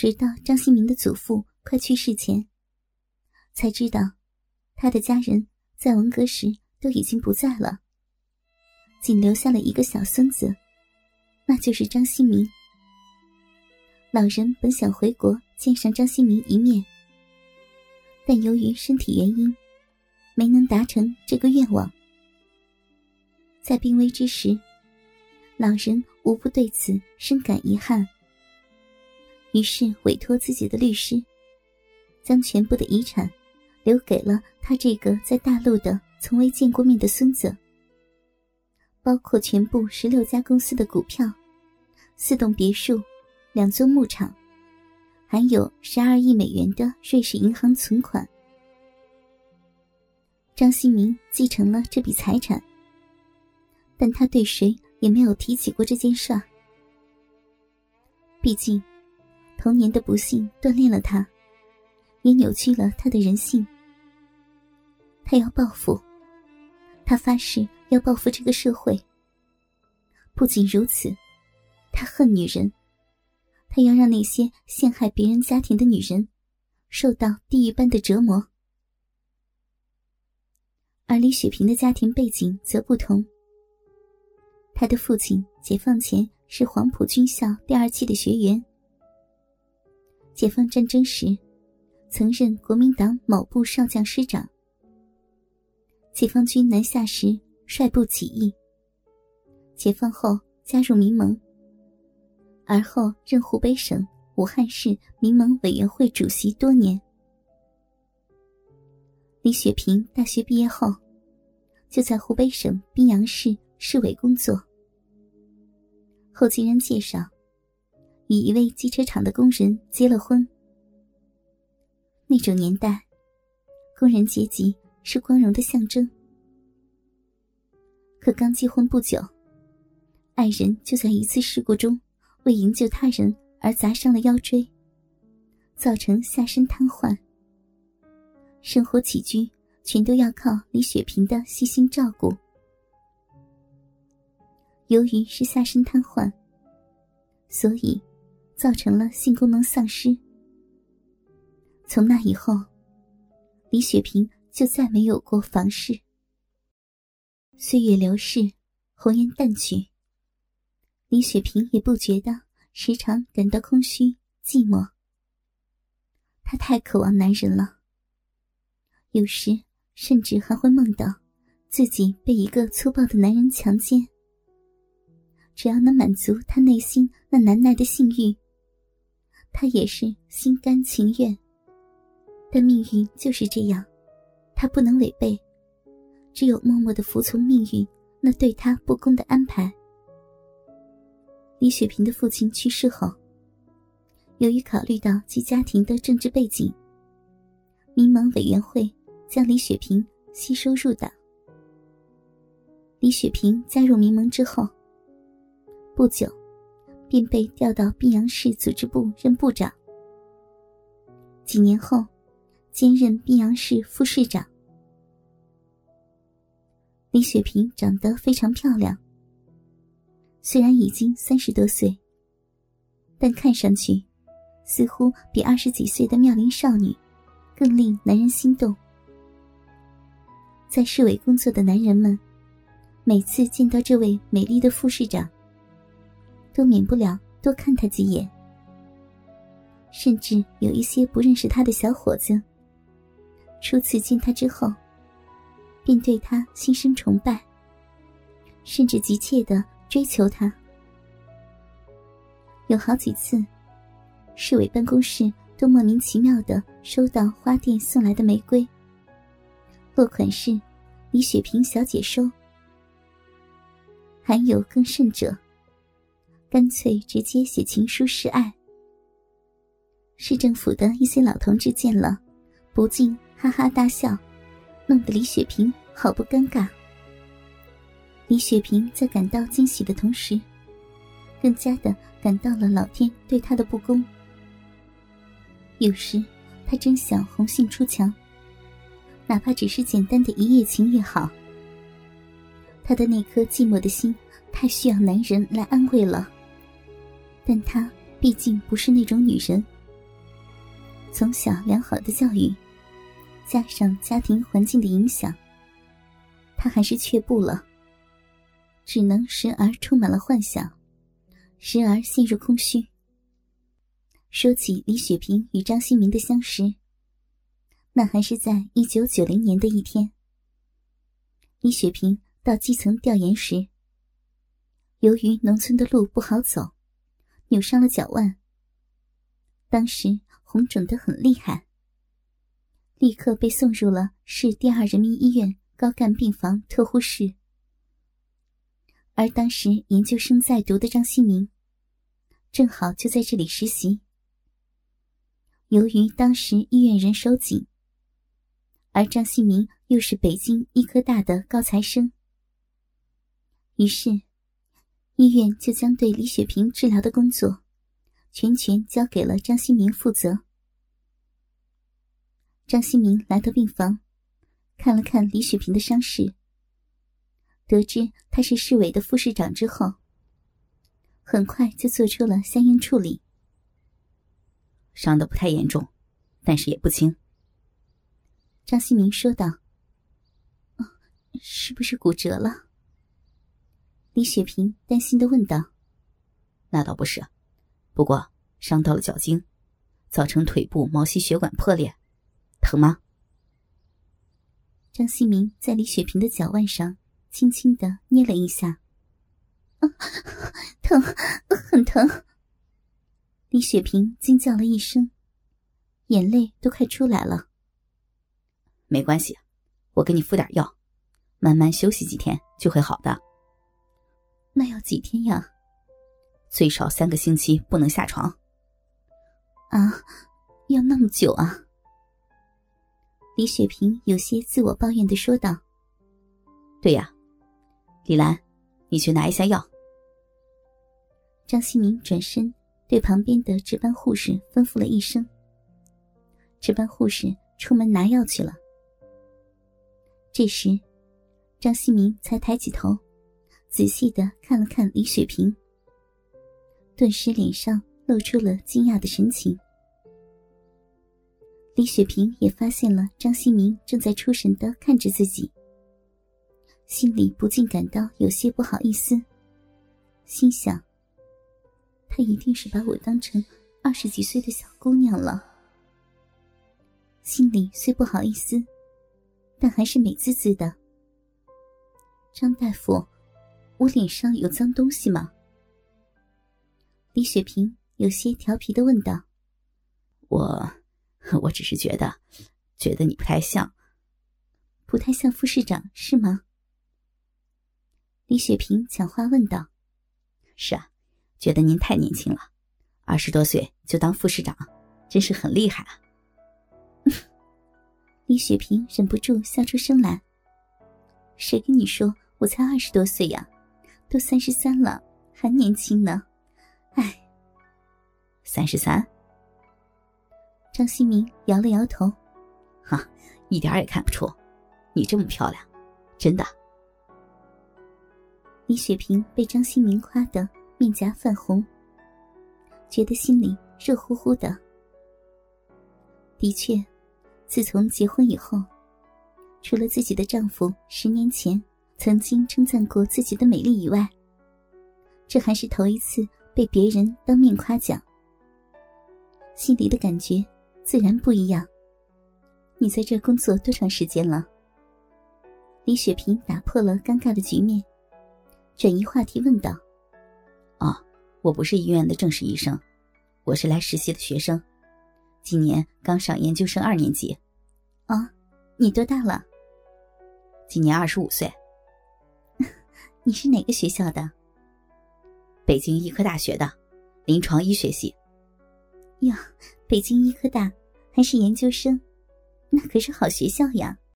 直到张新民的祖父快去世前，才知道他的家人在文革时都已经不在了，仅留下了一个小孙子，那就是张新民。老人本想回国见上张新民一面，但由于身体原因，没能达成这个愿望。在病危之时，老人无不对此深感遗憾。于是委托自己的律师，将全部的遗产留给了他这个在大陆的从未见过面的孙子，包括全部十六家公司的股票、四栋别墅、两座牧场，还有十二亿美元的瑞士银行存款。张新明继承了这笔财产，但他对谁也没有提起过这件事儿，毕竟。童年的不幸锻炼了他，也扭曲了他的人性。他要报复，他发誓要报复这个社会。不仅如此，他恨女人，他要让那些陷害别人家庭的女人受到地狱般的折磨。而李雪萍的家庭背景则不同，他的父亲解放前是黄埔军校第二期的学员。解放战争时，曾任国民党某部少将师长。解放军南下时，率部起义。解放后加入民盟，而后任湖北省武汉市民盟委员会主席多年。李雪萍大学毕业后，就在湖北省宾阳市市委工作。后经人介绍。与一位机车厂的工人结了婚。那种年代，工人阶级是光荣的象征。可刚结婚不久，爱人就在一次事故中为营救他人而砸伤了腰椎，造成下身瘫痪。生活起居全都要靠李雪萍的细心照顾。由于是下身瘫痪，所以。造成了性功能丧失。从那以后，李雪萍就再没有过房事。岁月流逝，红颜淡去，李雪萍也不觉得时常感到空虚寂寞。她太渴望男人了，有时甚至还会梦到自己被一个粗暴的男人强奸。只要能满足她内心那难耐的性欲。他也是心甘情愿，但命运就是这样，他不能违背，只有默默的服从命运那对他不公的安排。李雪萍的父亲去世后，由于考虑到其家庭的政治背景，民盟委员会将李雪萍吸收入党。李雪萍加入民盟之后，不久。便被调到宾阳市组织部任部长。几年后，兼任宾阳市副市长。李雪萍长得非常漂亮，虽然已经三十多岁，但看上去似乎比二十几岁的妙龄少女更令男人心动。在市委工作的男人们，每次见到这位美丽的副市长。都免不了多看他几眼，甚至有一些不认识他的小伙子，初次见他之后，便对他心生崇拜，甚至急切的追求他。有好几次，市委办公室都莫名其妙的收到花店送来的玫瑰，落款是“李雪萍小姐收”，还有更甚者。干脆直接写情书示爱。市政府的一些老同志见了，不禁哈哈大笑，弄得李雪萍好不尴尬。李雪萍在感到惊喜的同时，更加的感到了老天对她的不公。有时，她真想红杏出墙，哪怕只是简单的一夜情也好。她的那颗寂寞的心，太需要男人来安慰了。但她毕竟不是那种女人，从小良好的教育，加上家庭环境的影响，他还是却步了。只能时而充满了幻想，时而陷入空虚。说起李雪萍与张新民的相识，那还是在一九九零年的一天。李雪萍到基层调研时，由于农村的路不好走，扭伤了脚腕。当时红肿的很厉害，立刻被送入了市第二人民医院高干病房特护室。而当时研究生在读的张新明，正好就在这里实习。由于当时医院人手紧，而张新明又是北京医科大的高材生，于是医院就将对李雪萍治疗的工作。全权交给了张新明负责。张新明来到病房，看了看李雪萍的伤势，得知他是市委的副市长之后，很快就做出了相应处理。伤的不太严重，但是也不轻。张新明说道：“是不是骨折了？”李雪萍担心的问道：“那倒不是。”不过伤到了脚筋，造成腿部毛细血管破裂，疼吗？张新明在李雪萍的脚腕上轻轻的捏了一下，啊，疼，很疼。李雪萍惊叫了一声，眼泪都快出来了。没关系，我给你敷点药，慢慢休息几天就会好的。那要几天呀？最少三个星期不能下床。啊，要那么久啊！李雪萍有些自我抱怨的说道。对呀，李兰，你去拿一下药。张新明转身对旁边的值班护士吩咐了一声。值班护士出门拿药去了。这时，张新明才抬起头，仔细的看了看李雪萍。顿时脸上露出了惊讶的神情。李雪萍也发现了张新明正在出神的看着自己，心里不禁感到有些不好意思，心想：他一定是把我当成二十几岁的小姑娘了。心里虽不好意思，但还是美滋滋的。张大夫，我脸上有脏东西吗？李雪萍有些调皮的问道：“我，我只是觉得，觉得你不太像，不太像副市长，是吗？”李雪萍抢话问道：“是啊，觉得您太年轻了，二十多岁就当副市长，真是很厉害啊。”李雪萍忍不住笑出声来：“谁跟你说我才二十多岁呀？都三十三了，还年轻呢。”哎，三十三。张新明摇了摇头，哈，一点也看不出，你这么漂亮，真的。李雪萍被张新明夸得面颊泛红，觉得心里热乎乎的。的确，自从结婚以后，除了自己的丈夫十年前曾经称赞过自己的美丽以外，这还是头一次。被别人当面夸奖，心里的感觉自然不一样。你在这工作多长时间了？李雪萍打破了尴尬的局面，转移话题问道：“哦，我不是医院的正式医生，我是来实习的学生，今年刚上研究生二年级。”“哦，你多大了？”“今年二十五岁。”“你是哪个学校的？”北京医科大学的临床医学系。哟，北京医科大还是研究生，那可是好学校呀。